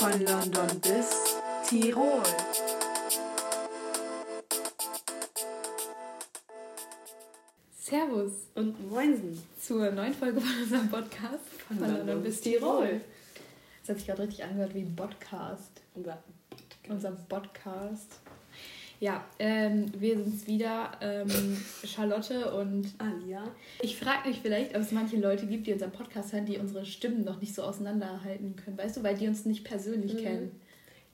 Von London bis Tirol. Servus Und Moinsen. zur neuen Folge von unserem Podcast von, London bis Tirol. Das hat sich gerade richtig angehört wie ein Podcast. Unser Unser Podcast. Ja, ähm, wir sind's wieder, ähm, Charlotte und Alia. ich frage mich vielleicht, ob es manche Leute gibt, die unseren Podcast hören, die unsere Stimmen noch nicht so auseinanderhalten können, weißt du, weil die uns nicht persönlich Mhm. kennen.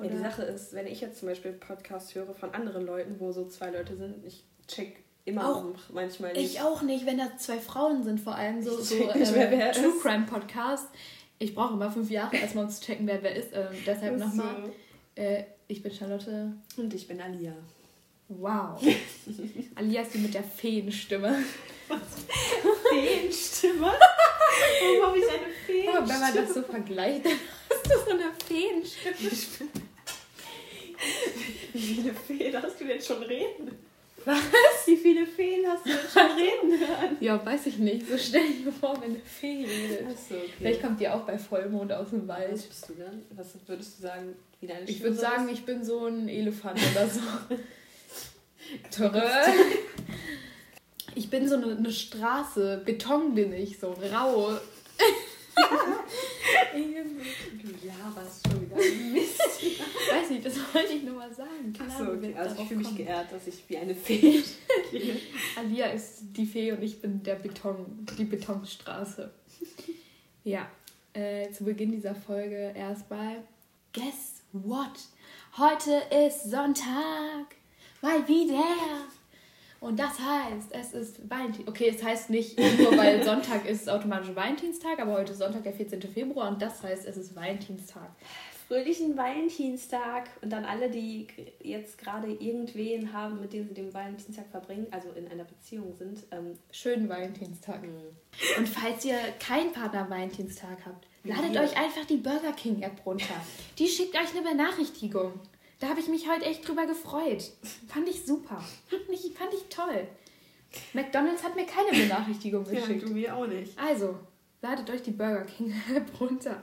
Ja, die Oder? Sache ist, wenn ich jetzt zum Beispiel Podcast höre von anderen Leuten, wo so zwei Leute sind, ich check immer Auch. manchmal nicht. Ich auch nicht, wenn da zwei Frauen sind, vor allem so, Ich so check nicht, wer wer äh, True. Crime Podcast. Ich brauche immer fünf Jahre erstmal, um zu checken, wer wer ist. Ähm, deshalb nochmal, äh, ich bin Charlotte. so. Und ich bin Alia. Wow. Alia ist die mit der Feenstimme. Feenstimme? Warum habe ich eine Oh, wenn man das so vergleicht, dann hast du so eine Feenstimme. Wie viele Feen hast du denn schon reden? Was? Wie viele Feen hast du denn schon reden hören? Ja, weiß ich nicht. So stell dir vor, wenn eine Fee redet. Achso, okay. Vielleicht kommt die auch bei Vollmond aus dem Was Wald. bist du dann? Was würdest du sagen, wie deine Ich Stimme würde so sagen, ich bin so ein Elefant oder so. Ich bin so eine, eine Straße. Beton bin ich, so rau. Du laberst schon wieder Mist. Weiß nicht, das wollte ich nur mal sagen. Keine Achso, okay. Also ich fühle mich kommen. geehrt, dass ich wie eine Fee klinge. Alia ist die Fee und ich bin der Beton, die Betonstraße. Ja, äh, zu Beginn dieser Folge erstmal. Guess what? Heute ist Sonntag. Mal wieder. Und das heißt, es ist Valentin. Okay, es heißt nicht nur, weil Sonntag ist automatisch Valentinstag, aber heute ist Sonntag, der 14. Februar und das heißt, es ist Valentinstag. Fröhlichen Valentinstag und dann alle, die jetzt gerade irgendwen haben, mit dem sie den Valentinstag verbringen, also in einer Beziehung sind. Ähm, Schönen Valentinstag. Und falls ihr keinen Partner am Valentinstag habt, ladet Ja. euch einfach die Burger King App runter. Die schickt euch eine Benachrichtigung. Da habe ich mich heute echt drüber gefreut. Fand ich super. Fand ich, fand ich toll. McDonalds hat mir keine Benachrichtigung geschickt. mir auch nicht. Also, ladet euch die Burger King App runter.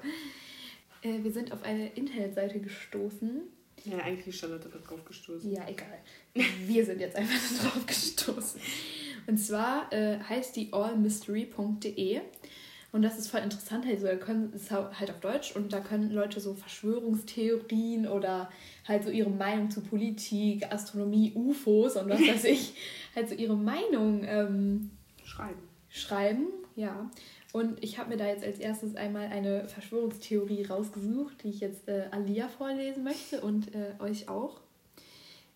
Äh, wir sind auf eine Internetseite gestoßen. Ja, eigentlich ist Charlotte drauf gestoßen. Ja, egal. Wir sind jetzt einfach drauf gestoßen. Und zwar äh, heißt die allmystery.de. Und das ist voll interessant. Also, da können, ist halt auf Deutsch und da können Leute so Verschwörungstheorien oder halt so ihre Meinung zu Politik, Astronomie, UFOs und was weiß ich, halt so ihre Meinung ähm, Schreiben. schreiben. Ja. Und ich habe mir da jetzt als erstes einmal eine Verschwörungstheorie rausgesucht, die ich jetzt äh, Alia vorlesen möchte und äh, euch auch.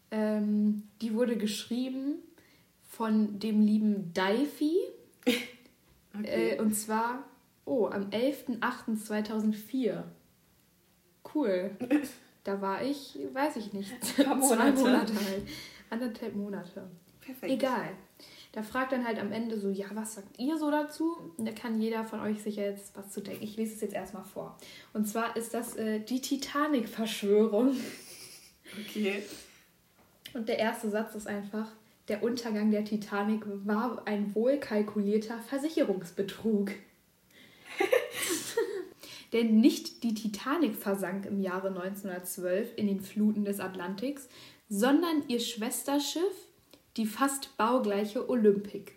Ähm, die wurde geschrieben von dem lieben Daifi. Äh, und zwar, oh, am 11.08.2004. Cool. Da war ich, weiß ich nicht, paar zwei Monate. Monate halt. Anderthalb Monate. Perfekt. Egal. Da fragt dann halt am Ende so, ja, was sagt ihr so dazu? Und da kann jeder von euch sicher jetzt was zu denken. Ich lese es jetzt erstmal vor. Und zwar ist das äh, die Titanic-Verschwörung. Okay. Und der erste Satz ist einfach, der Untergang der Titanic war ein wohlkalkulierter Versicherungsbetrug. Denn nicht die Titanic versank im Jahre 1912 in den Fluten des Atlantiks, sondern ihr Schwesterschiff, die fast baugleiche Olympic.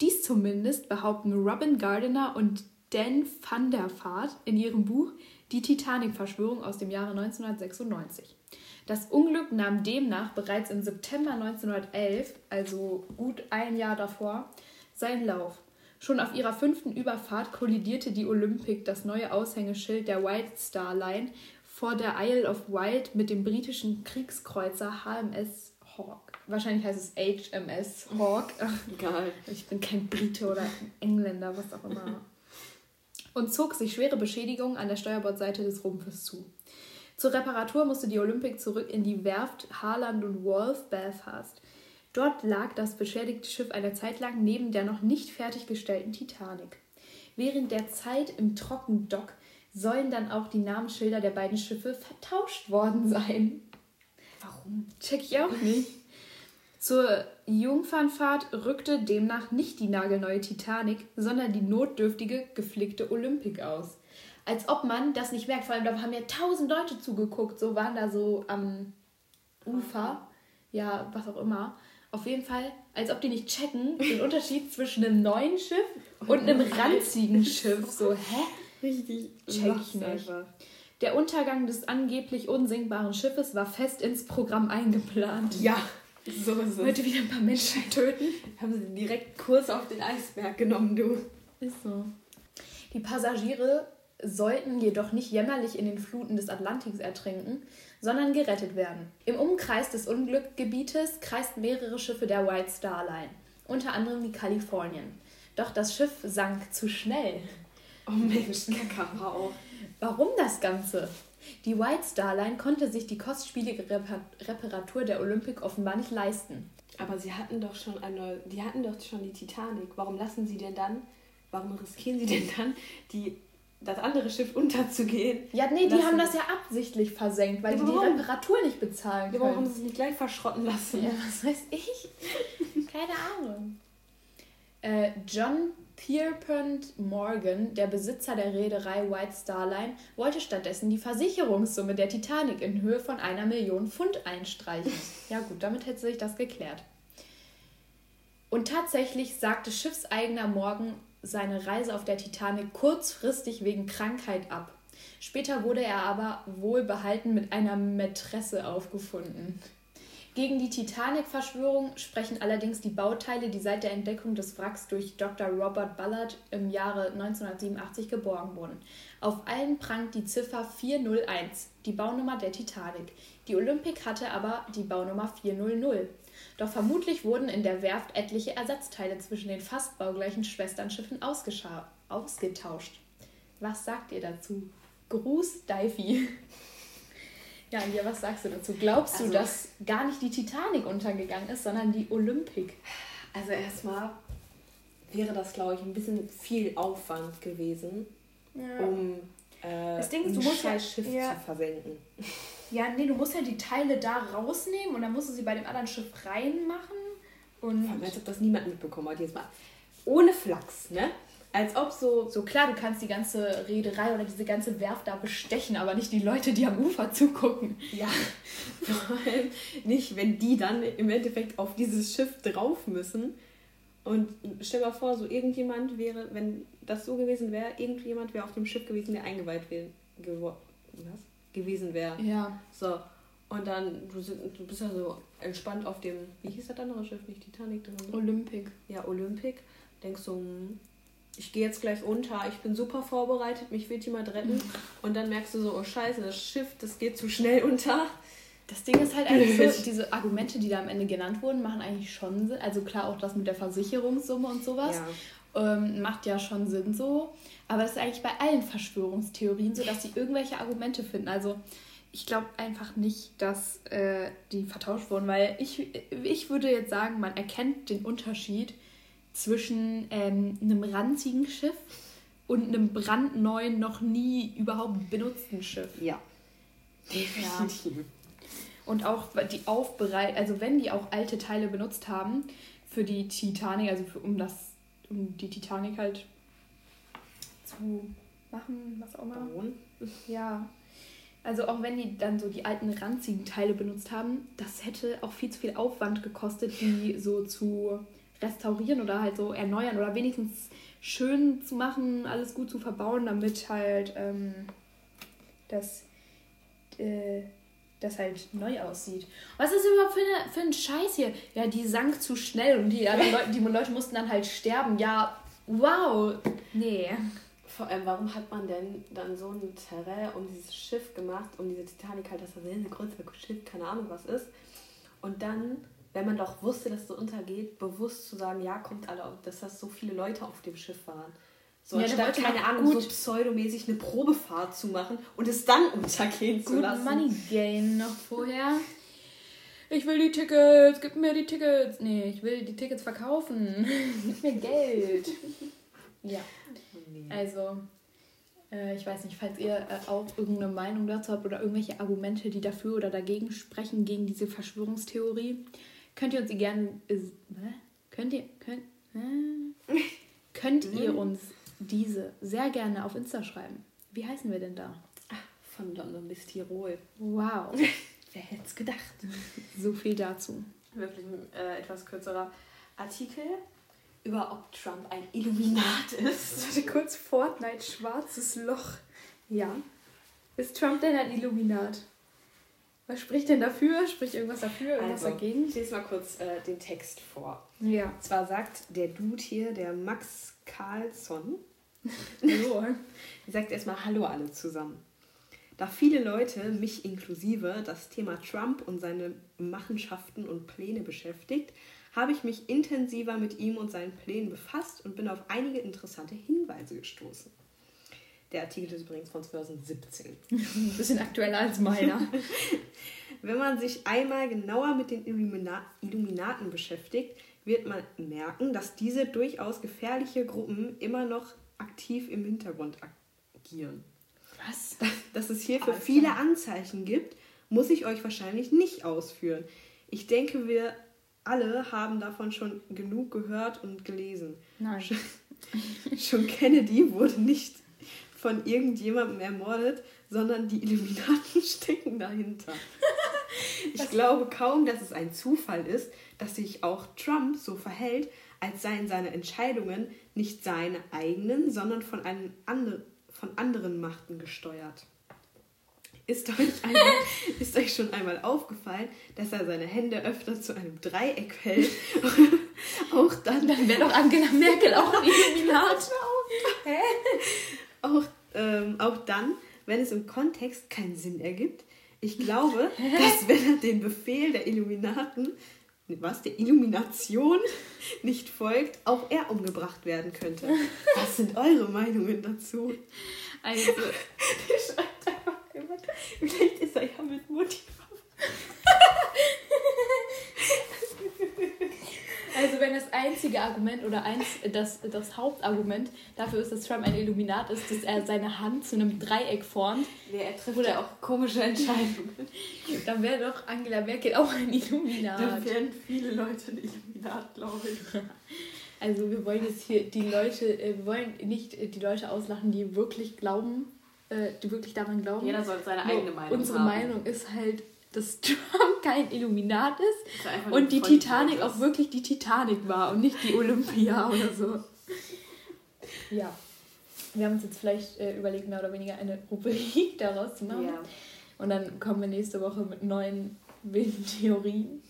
Dies zumindest behaupten Robin Gardiner und Dan van der Vaart in ihrem Buch Die Titanic-Verschwörung aus dem Jahre 1996. Das Unglück nahm demnach bereits im September 1911, also gut ein Jahr davor, seinen Lauf. Schon auf ihrer fünften Überfahrt kollidierte die Olympic, das neue Aushängeschild der White Star Line, vor der Isle of Wight mit dem britischen Kriegskreuzer HMS Hawk. Wahrscheinlich heißt es HMS Hawk. Ach, Egal. ich bin kein Brite oder Engländer, was auch immer. Und zog sich schwere Beschädigungen an der Steuerbordseite des Rumpfes zu. Zur Reparatur musste die Olympic zurück in die Werft Harland und Wolff Belfast. Dort lag das beschädigte Schiff eine Zeit lang neben der noch nicht fertiggestellten Titanic. Während der Zeit im Trockendock sollen dann auch die Namensschilder der beiden Schiffe vertauscht worden sein. Warum? Check ich auch nicht. Zur Jungfernfahrt rückte demnach nicht die nagelneue Titanic, sondern die notdürftige, geflickte Olympic aus. Als ob man das nicht merkt. Vor allem, da haben ja tausend Leute zugeguckt, so waren da so am Ufer, ja, was auch immer. Auf jeden Fall, als ob die nicht checken, den Unterschied zwischen einem neuen Schiff und einem ranzigen Schiff. So, hä? Richtig. Check ich nicht. Der Untergang des angeblich unsinkbaren Schiffes war fest ins Programm eingeplant. Ja, so ist es. Heute wieder ein paar Menschen töten. Haben sie direkt Kurs auf den Eisberg genommen, du. Ist so. Die Passagiere sollten jedoch nicht jämmerlich in den Fluten des Atlantiks ertrinken, sondern gerettet werden. Im Umkreis des Unglückgebietes kreisten mehrere Schiffe der White Star Line, unter anderem die Californian. Doch das Schiff sank zu schnell. Oh Mensch, Kakao. Warum das Ganze? Die White Star Line konnte sich die kostspielige Repa Reparatur der Olympic offenbar nicht leisten. Aber sie hatten doch schon eine, die hatten doch schon die Titanic. Warum lassen sie denn dann, warum riskieren sie denn dann, die, das andere Schiff unterzugehen? Ja, nee, die Lassen- haben das ja absichtlich versenkt, weil Ja, die die? Reparatur nicht bezahlen Ja, warum können. haben sie es nicht gleich verschrotten lassen? Ja, was weiß ich? Keine Ahnung. Äh, John Pierpont Morgan, der Besitzer der Reederei White Star Line, wollte stattdessen die Versicherungssumme der Titanic in Höhe von einer Million Pfund einstreichen. Ja gut, damit hätte sich das geklärt. Und tatsächlich sagte Schiffseigener Morgan seine Reise auf der Titanic kurzfristig wegen Krankheit ab. Später wurde er aber wohlbehalten mit einer Mätresse aufgefunden. Gegen die Titanic-Verschwörung sprechen allerdings die Bauteile, die seit der Entdeckung des Wracks durch Dr. Robert Ballard im Jahre 1987 geborgen wurden. Auf allen prangt die Ziffer 401, die Baunummer der Titanic. Die Olympic hatte aber die Baunummer 400. Doch vermutlich wurden in der Werft etliche Ersatzteile zwischen den fast baugleichen Schwesternschiffen ausgetauscht. Was sagt ihr dazu? Gruß, Daifi. Ja, Anja, was sagst du dazu? Glaubst du, Also- dass gar nicht die Titanic untergegangen ist, sondern die Olympic? Also erstmal wäre das, glaube ich, ein bisschen viel Aufwand gewesen, um äh, Das Ding ist, du musst ja- Schiff ja. zu versenken. Ja, nee, du musst ja die Teile da rausnehmen und dann musst du sie bei dem anderen Schiff reinmachen. Und als ob das niemand mitbekommen hat. Jetzt mal ohne Flachs, ne? Als ob so so klar, du kannst die ganze Reederei oder diese ganze Werft da bestechen, aber nicht die Leute, die am Ufer zugucken. Ja, vor allem nicht, wenn die dann im Endeffekt auf dieses Schiff drauf müssen. Und stell mal vor, so irgendjemand wäre, wenn das so gewesen wäre, irgendjemand wäre auf dem Schiff gewesen, der eingeweiht wäre, gewo- was? gewesen wäre. Ja. So, und dann, du, du bist ja so entspannt auf dem, wie hieß das andere Schiff, nicht Titanic, sondern Olympic. ja, Olympic. Denkst du, hm, ich gehe jetzt gleich unter, ich bin super vorbereitet, mich wird jemand retten. Und dann merkst du so, oh scheiße, das Schiff, das geht zu schnell unter. Das Ding ist halt eigentlich so, diese Argumente, die da am Ende genannt wurden, machen eigentlich schon Sinn. Also klar, auch das mit der Versicherungssumme und sowas. ähm, macht ja schon Sinn so. Aber das ist eigentlich bei allen Verschwörungstheorien so, dass sie irgendwelche Argumente finden. Also ich glaube einfach nicht, dass äh, die vertauscht wurden, weil ich, ich würde jetzt sagen, man erkennt den Unterschied zwischen ähm, einem ranzigen Schiff und einem brandneuen, noch nie überhaupt benutzten Schiff. Ja. Definitiv. Und auch die Aufbereit, also wenn die auch alte Teile benutzt haben für die Titanic, also für, um das, um die Titanic halt zu machen, was auch immer. Bauen. Ja. Also auch wenn die dann so die alten ranzigen Teile benutzt haben, das hätte auch viel zu viel Aufwand gekostet, die so zu restaurieren oder halt so erneuern oder wenigstens schön zu machen, alles gut zu verbauen, damit halt ähm, das, äh, das halt neu aussieht. Was ist überhaupt für, eine, für ein Scheiß hier? Ja, die sank zu schnell und die, anderen Leute, die Leute mussten dann halt sterben. Ja, wow. Nee. Vor allem, warum hat man denn dann so ein Terrain um dieses Schiff gemacht, um diese Titanic halt, dass das ein großes Schiff, keine Ahnung was ist. Und dann, wenn man doch wusste, dass es so untergeht, bewusst zu sagen, ja, kommt alle dass das so viele Leute auf dem Schiff waren. So, Ja, anstatt, keine noch Ahnung, gut- so pseudomäßig eine Probefahrt zu machen und es dann untergehen zu Gut lassen. Money Gain noch vorher. Ich will die Tickets, gib mir die Tickets. Nee, ich will die Tickets verkaufen. gib mir Geld. Ja, also, äh, ich weiß nicht, falls ihr äh, auch irgendeine Meinung dazu habt oder irgendwelche Argumente, die dafür oder dagegen sprechen, gegen diese Verschwörungstheorie, könnt ihr uns die gerne. Äh, könnt ihr. Könnt, könnt ihr uns diese sehr gerne auf Insta schreiben. Wie heißen wir denn da? Von London bis Tirol. Wow. Wer hätte es gedacht? So viel dazu. Wirklich ein äh, etwas kürzerer Artikel über ob Trump ein Illuminat ist. Warte kurz, Fortnite, schwarzes Loch. Ja. Ist Trump denn ein Illuminat? Was spricht denn dafür? Spricht irgendwas dafür, irgendwas Also, dagegen? Ich lese mal kurz äh, den Text vor. Ja. Und zwar sagt der Dude hier, der Max Carlsson, So. sagt erstmal Hallo alle zusammen. Da viele Leute, mich inklusive, das Thema Trump und seine Machenschaften und Pläne beschäftigt, habe ich mich intensiver mit ihm und seinen Plänen befasst und bin auf einige interessante Hinweise gestoßen. Der Artikel ist übrigens von 2017. Ein bisschen aktueller als meiner. Wenn man sich einmal genauer mit den Illumina Illuminaten beschäftigt, wird man merken, dass diese durchaus gefährliche Gruppen immer noch aktiv im Hintergrund agieren. Was? Dass es hierfür Alter. viele Anzeichen gibt, muss ich euch wahrscheinlich nicht ausführen. Ich denke, wir alle haben davon schon genug gehört und gelesen. Nein. Schon Kennedy wurde nicht von irgendjemandem ermordet, sondern die Illuminaten stecken dahinter. Ich glaube kaum, dass es ein Zufall ist, dass sich auch Trump so verhält, als seien seine Entscheidungen nicht seine eigenen, sondern von, einem andre, von anderen Machten gesteuert. Ist euch, einmal, ist euch schon einmal aufgefallen, dass er seine Hände öfter zu einem Dreieck hält? auch dann, Dann wäre doch Angela Merkel auch ein Illuminat. auch, ähm, auch dann, wenn es im Kontext keinen Sinn ergibt. Ich glaube, dass wenn er den Befehl der Illuminaten, was, der Illumination nicht folgt, auch er umgebracht werden könnte. Was sind eure Meinungen dazu? Also, vielleicht ist er ja mit Mutti also wenn das einzige Argument oder eins, das, das Hauptargument dafür ist, dass Trump ein Illuminat ist, dass er seine Hand zu einem Dreieck formt, Nee, er trifft Oder- ja auch komische Entscheidungen. dann wäre doch Angela Merkel auch ein Illuminat. Da werden viele Leute ein Illuminat, glaube ich. Also wir wollen jetzt hier die Leute, äh, wir wollen nicht äh, die Leute auslachen, die wirklich glauben, äh, die wirklich daran glauben. Jeder sollte seine eigene Meinung Unsere haben. Meinung ist halt, dass Trump kein Illuminat ist nur und die Titanic auch ist. wirklich die Titanic war und nicht die Olympia oder so. Ja. Wir haben uns jetzt vielleicht äh, überlegt, mehr oder weniger eine Rubrik daraus zu machen. Ja. Und dann kommen wir nächste Woche mit neuen wilden Theorien.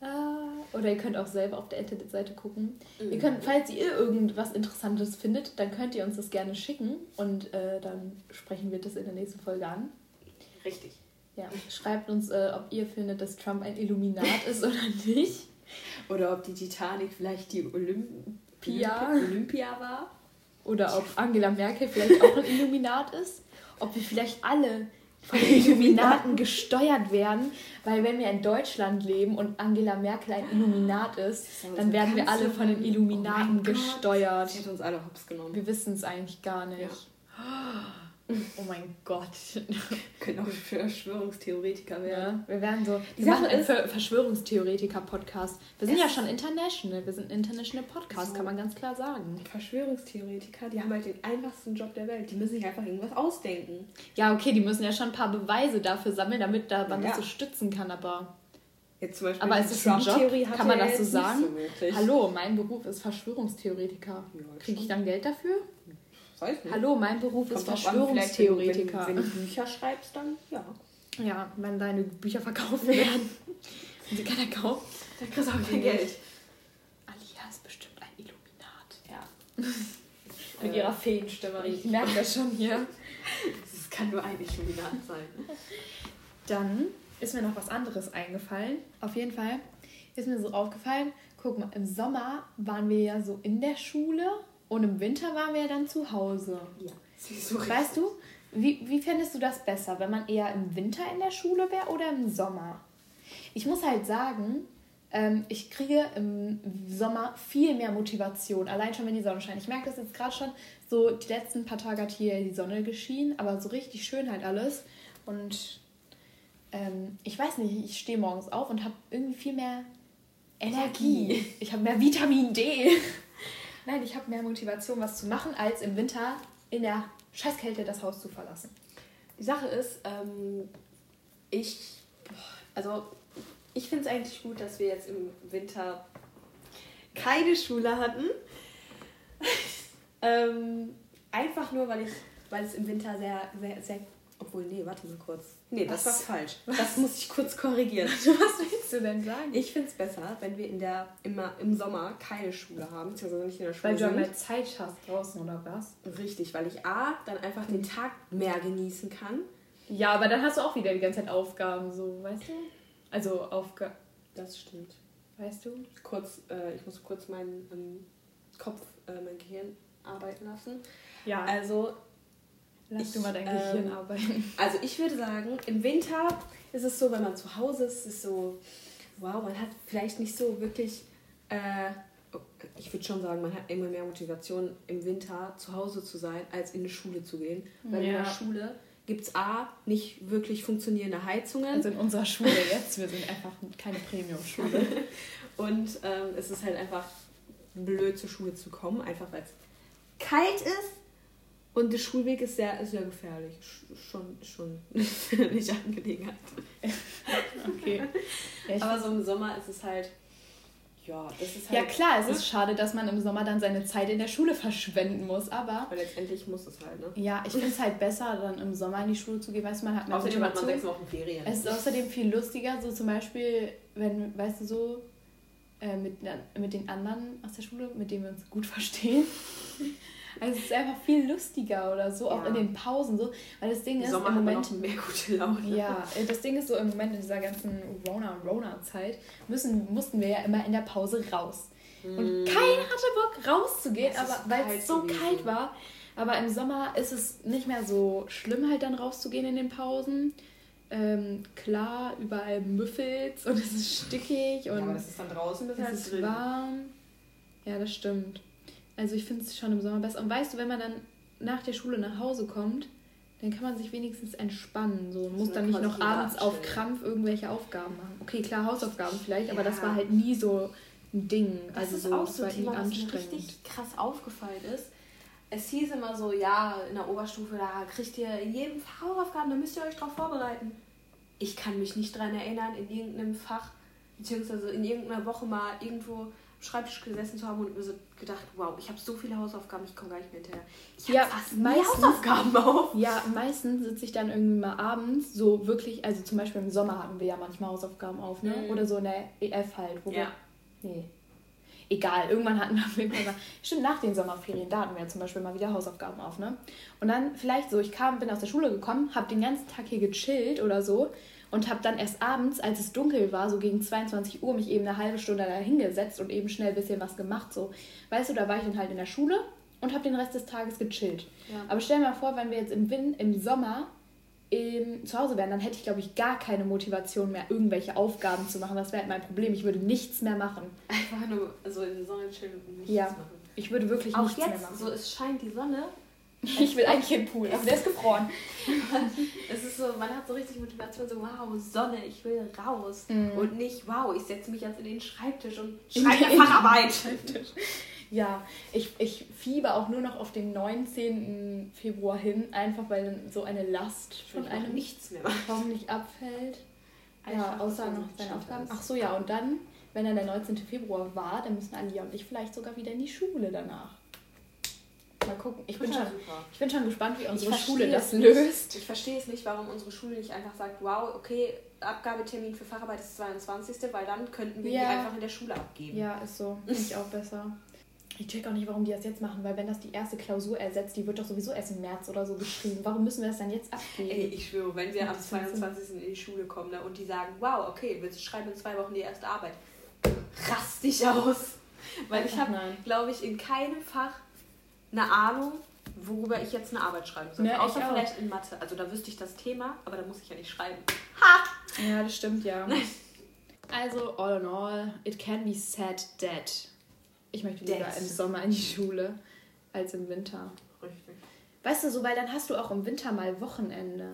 Ah, oder ihr könnt auch selber auf der Internetseite gucken. Mhm. Ihr könnt, falls ihr irgendwas Interessantes findet, dann könnt ihr uns das gerne schicken und äh, dann sprechen wir das in der nächsten Folge an. Richtig. Ja, schreibt uns, äh, ob ihr findet, dass Trump ein Illuminat ist oder nicht. Oder ob die Titanic vielleicht die Olympia. Olympi Olympia war. Oder ob Angela Merkel vielleicht auch ein Illuminat ist. Ob wir vielleicht alle von den Illuminaten gesteuert werden. Weil wenn wir in Deutschland leben und Angela Merkel ein Illuminat ist, ja dann werden wir alle von den. Illuminaten Oh gesteuert. Sie hat uns alle hops genommen. Wir wissen es eigentlich gar nicht. Oh mein Gott. Wir können auch Verschwörungstheoretiker werden. Ja, wir werden so. Die Wir Sache machen einen Ver Verschwörungstheoretiker-Podcast. Wir sind ja schon international. Wir sind ein international Podcast, So. kann man ganz klar sagen. Verschwörungstheoretiker, die haben halt den einfachsten Job der Welt. Die müssen sich einfach irgendwas ausdenken. Ja, okay, die müssen ja schon ein paar Beweise dafür sammeln, damit da man Ja. das so stützen kann, aber. Jetzt zum Beispiel Aber die ist es ein Job? Kann man das so jetzt nicht sagen? So wirklich. Hallo, mein Beruf ist Verschwörungstheoretiker. Ja, Kriege ich dann Geld dafür? Weiß nicht. Hallo, mein Beruf Kommt ist an, wenn Verschwörungstheoretiker. Wenn, wenn du Bücher schreibst, dann ja. Ja, wenn deine Bücher verkauft werden. und sie keiner kauft. Dann kriegst du auch kein Geld. Alia ist bestimmt ein Illuminat. Ja. Mit ihrer Feenstimme. Ich merke das schon hier. Es kann nur ein Illuminat sein. Dann ist mir noch was anderes eingefallen. Auf jeden Fall ist mir so aufgefallen, guck mal, im Sommer waren wir ja so in der Schule und im Winter waren wir ja dann zu Hause. Ja. So Weißt du, wie, wie fändest du das besser, wenn man eher im Winter in der Schule wäre oder im Sommer? Ich muss halt sagen, ähm, ich kriege im Sommer viel mehr Motivation, allein schon, wenn die Sonne scheint. Ich merke das jetzt gerade schon, so die letzten paar Tage hat hier die Sonne geschienen, aber so richtig schön halt alles. Und ähm, ich weiß nicht, ich stehe morgens auf und habe irgendwie viel mehr Energie. Ich habe mehr Vitamin D. Nein, ich habe mehr Motivation, was zu machen, als im Winter in der Scheißkälte das Haus zu verlassen. Die Sache ist, ähm, ich, also ich finde es eigentlich gut, dass wir jetzt im Winter keine Schule hatten. ähm, einfach nur, weil ich, weil es im Winter sehr, sehr, sehr, obwohl, nee, warte mal kurz. Nee, das Was? war falsch. Das muss ich kurz korrigieren. Was willst du denn sagen? Ich finde es besser, wenn wir in der, immer im Sommer keine Schule haben, beziehungsweise nicht in der Schule Weil du sind. mehr Zeit hast draußen, oder was? Richtig, weil ich A, dann einfach den Tag mehr genießen kann. Ja, aber dann hast du auch wieder die ganze Zeit Aufgaben, so, weißt du? Also Aufgaben, Das stimmt. weißt du? Kurz, äh, ich muss kurz meinen ähm, Kopf, äh, mein Gehirn arbeiten lassen. Ja, Also, lass ich, du mal dein ähm, Gehirn arbeiten. also ich würde sagen, im Winter ist es so, wenn man zu Hause ist, ist es so, wow, man hat vielleicht nicht so wirklich, äh, ich würde schon sagen, man hat immer mehr Motivation im Winter zu Hause zu sein, als in die Schule zu gehen. Weil in Ja. der Schule gibt es A, nicht wirklich funktionierende Heizungen. Also in unserer Schule jetzt, wir sind einfach keine Premium-Schule. Und ähm, es ist halt einfach blöd zur Schule zu kommen, einfach weil es kalt ist. Und der Schulweg ist sehr, sehr gefährlich. Sch- Schon, schon nicht Angelegenheit. Okay. Ja, Aber so im Sommer ist es halt, ja, das ist ja halt. klar, es ist schade, dass man im Sommer dann seine Zeit in der Schule verschwenden muss, aber Aber letztendlich muss es halt, ne? ja, ich finde es halt besser, dann im Sommer in die Schule zu gehen, weißt du, man hat mehr Außerdem hat man sechs Wochen Ferien. Es ist außerdem viel lustiger, so zum Beispiel, wenn, weißt du, so äh, mit, mit den anderen aus der Schule, mit denen wir uns gut verstehen. Also es ist einfach viel lustiger oder so, auch Ja. in den Pausen so, weil das Ding ist Sommer im Moment... mehr gute Laune. Ja, äh, das Ding ist so, im Moment in dieser ganzen Rona-Rona-Zeit müssen, mussten wir ja immer in der Pause raus. Und keiner hatte Bock rauszugehen. Es aber weil es so gewesen. kalt war. Aber im Sommer ist es nicht mehr so schlimm, halt dann rauszugehen in den Pausen. Ähm, klar, überall müffelt's und es ist stickig Ja, und aber das ist dann draußen, das ist drin. warm. Ja, das stimmt. Also ich finde es schon im Sommer besser. Und weißt du, wenn man dann nach der Schule nach Hause kommt, dann kann man sich wenigstens entspannen. So und muss dann nicht noch abends auf. Krampf irgendwelche Aufgaben machen. Okay, klar, Hausaufgaben vielleicht, aber das Ja. war halt nie so ein Ding. Das also ist so, auch so ein Thema, was mir richtig krass aufgefallen ist. Es hieß immer so, ja, in der Oberstufe, da kriegt ihr in jedem Fach Hausaufgaben, da müsst ihr euch drauf vorbereiten. Ich kann mich nicht daran erinnern, in irgendeinem Fach, beziehungsweise in irgendeiner Woche mal irgendwo am Schreibtisch gesessen zu haben und mir so gedacht, wow, ich habe so viele Hausaufgaben, ich komme gar nicht mehr hinterher. Ich habe Ja, fast meistens- Hausaufgaben auf. Ja, meistens sitze ich dann irgendwie mal abends so wirklich, also zum Beispiel im Sommer hatten wir ja manchmal Hausaufgaben auf, ne? Mhm. Oder so in der EF halt, wo Ja. wir. Nee. Egal, irgendwann hatten wir auf jeden Fall mal, Stimmt, nach den Sommerferien, da hatten wir ja zum Beispiel mal wieder Hausaufgaben auf, ne? Und dann vielleicht so, ich kam, bin aus der Schule gekommen, habe den ganzen Tag hier gechillt oder so und habe dann erst abends, als es dunkel war, so gegen 22 Uhr, mich eben eine halbe Stunde da hingesetzt und eben schnell ein bisschen was gemacht, so. Weißt du, da war ich dann halt in der Schule und habe den Rest des Tages gechillt. Ja. Aber stell dir mal vor, wenn wir jetzt im, Win im Sommer ähm, zu Hause wären, dann hätte ich, glaube ich, gar keine Motivation mehr, irgendwelche Aufgaben zu machen. Das wäre halt mein Problem. Ich würde nichts mehr machen. Einfach nur so in der Sonne chillen und nichts Ja. machen. Ich würde wirklich Auch nichts mehr jetzt, machen. so es scheint die Sonne, ich will eigentlich in den Pool, aber der ist gefroren. Es ist so, man hat so richtig Motivation, so wow, Sonne, ich will raus. Mhm. Und nicht, wow, ich setze mich jetzt in den Schreibtisch und In schreibe den- Facharbeit. Ja, ich, ich fiebe auch nur noch auf den 19. Februar hin, einfach weil dann so eine Last von einem nichts mehr. kaum nicht abfällt. Ja, außer noch seine Aufgaben. ist. Ach so, ja, und dann, wenn dann der 19. Februar war, dann müssen Alia und ich vielleicht sogar wieder in die Schule danach. Mal gucken. Ich bin, schon, super. ich bin schon gespannt, wie unsere Schule das löst. Ich verstehe es nicht, warum unsere Schule nicht einfach sagt, wow, okay, Abgabetermin für Facharbeit ist 22., weil dann könnten wir Ja. die einfach in der Schule abgeben. Ja, ist so. Finde ich auch besser. Ich check auch nicht, warum die das jetzt machen, weil wenn das die erste Klausur ersetzt, die wird doch sowieso erst im März oder so geschrieben. Warum müssen wir das dann jetzt abgeben? Ey, ich schwöre, wenn wir am Das macht Sinn. 22. in die Schule kommen ne, und die sagen, wow, okay, wir schreiben in zwei Wochen die erste Arbeit, rast dich aus. Weil ich habe, glaube ich, in keinem Fach eine Ahnung, worüber ich jetzt eine Arbeit schreiben soll. Ich Außer auch. vielleicht in Mathe. Also da wüsste ich das Thema, aber da muss ich ja nicht schreiben. Ja, das stimmt, ja. Also, all in all, it can be said that. Ich möchte lieber That. im Sommer in die Schule als im Winter. Richtig. Weißt du, so, weil dann hast du auch im Winter mal Wochenende.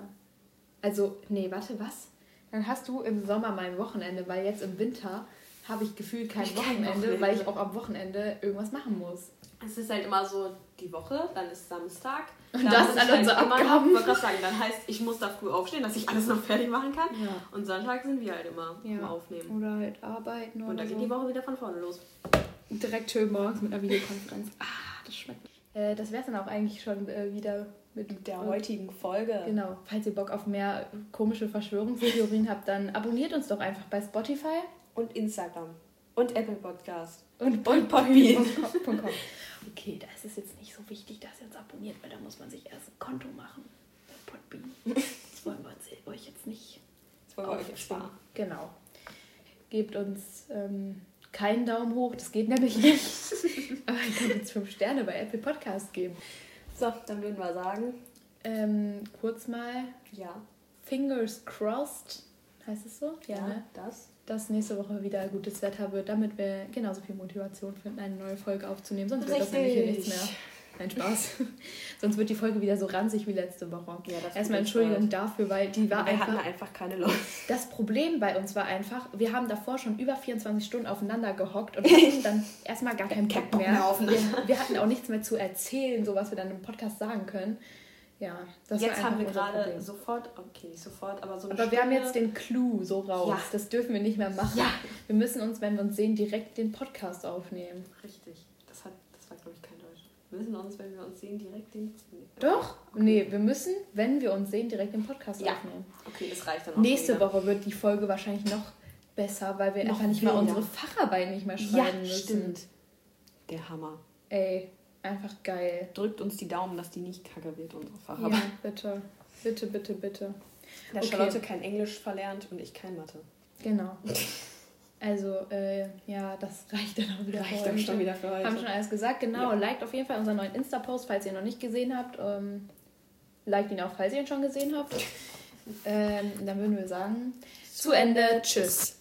Also, nee, warte, was? Dann hast du im Sommer mal ein Wochenende, weil jetzt im Winter habe ich gefühlt kein Wochenende, Wochenende. weil ich auch am Wochenende irgendwas machen muss. Es ist halt immer so die Woche, dann ist Samstag. Und Da das sind alle unsere immer noch- Abgaben. Ich wollte gerade sagen, dann heißt, ich muss da früh aufstehen, dass ich alles noch fertig machen kann. Ja. Und Sonntag sind wir halt immer Ja. am Aufnehmen. Oder halt arbeiten Und oder dann so. geht die Woche wieder von vorne los. Direkt schön morgens mit einer Videokonferenz. Ah, das schmeckt. Äh, das wäre es dann auch eigentlich schon äh, wieder mit Der heutigen Folge. Genau. Falls ihr Bock auf mehr komische Verschwörungstheorien habt, dann abonniert uns doch einfach bei Spotify Und Instagram. Und Apple Podcast. und, Und Podbean. Okay, da ist es jetzt nicht so wichtig, dass ihr uns abonniert, weil da muss man sich erst ein Konto machen. Bei Podbean. Das wollen wir euch jetzt nicht Das wollen wir euch ersparen. Genau. Gebt uns ähm, keinen Daumen hoch, das geht nämlich nicht. Aber ihr könnt uns fünf Sterne bei Apple Podcast geben. So, dann würden wir sagen, Ähm, kurz mal, ja. fingers crossed, heißt es so? Ja, ne? das. Dass nächste Woche wieder gutes Wetter wird, damit wir genauso viel Motivation finden, eine neue Folge aufzunehmen. Sonst wird das nämlich hier nichts Richtig. mehr. Nein, Spaß. Sonst wird die Folge wieder so ranzig wie letzte Woche. Ja, das Erstmal Entschuldigung dafür, weil die war wir hatten einfach. einfach keine Lust. Das Problem bei uns war einfach, wir haben davor schon über 24 Stunden aufeinander gehockt und hatten dann erstmal gar keinen Kein Bock mehr. wir, wir hatten auch nichts mehr zu erzählen, so was wir dann im Podcast sagen können. Ja, das Jetzt haben wir gerade sofort, okay, nicht sofort, aber so eine Aber wir haben Stunde- jetzt den Clou so raus. Ja. Das dürfen wir nicht mehr machen. Ja. Wir müssen uns, wenn wir uns sehen, direkt den Podcast aufnehmen. Richtig. Das, hat, das war, glaube ich, kein Deutsch. Wir müssen uns, wenn wir uns sehen, direkt den. Doch? Nee, wir müssen, wenn wir uns sehen, direkt den Podcast Ja. aufnehmen. Okay, das reicht dann auch. Nächste wieder. Woche wird die Folge wahrscheinlich noch besser, weil wir Noch einfach nicht mal wilder. unsere Facharbeit nicht mehr Ja, schreiben müssen. stimmt. Der Hammer. Ey, einfach geil. Drückt uns die Daumen, dass die nicht kacke wird, unsere Ja, Facharbeit. bitte. Bitte, bitte, bitte. Da Okay. Charlotte kein Englisch verlernt und ich kein Mathe. Genau. Also, äh, ja, das reicht dann auch wieder Reicht für schon wieder für heute. Haben schon alles gesagt. Genau, Ja. liked auf jeden Fall unseren neuen Insta-Post, falls ihr ihn noch nicht gesehen habt. Ähm, liked ihn auch, falls ihr ihn schon gesehen habt. ähm, dann würden wir sagen, zu Ende. Tschüss.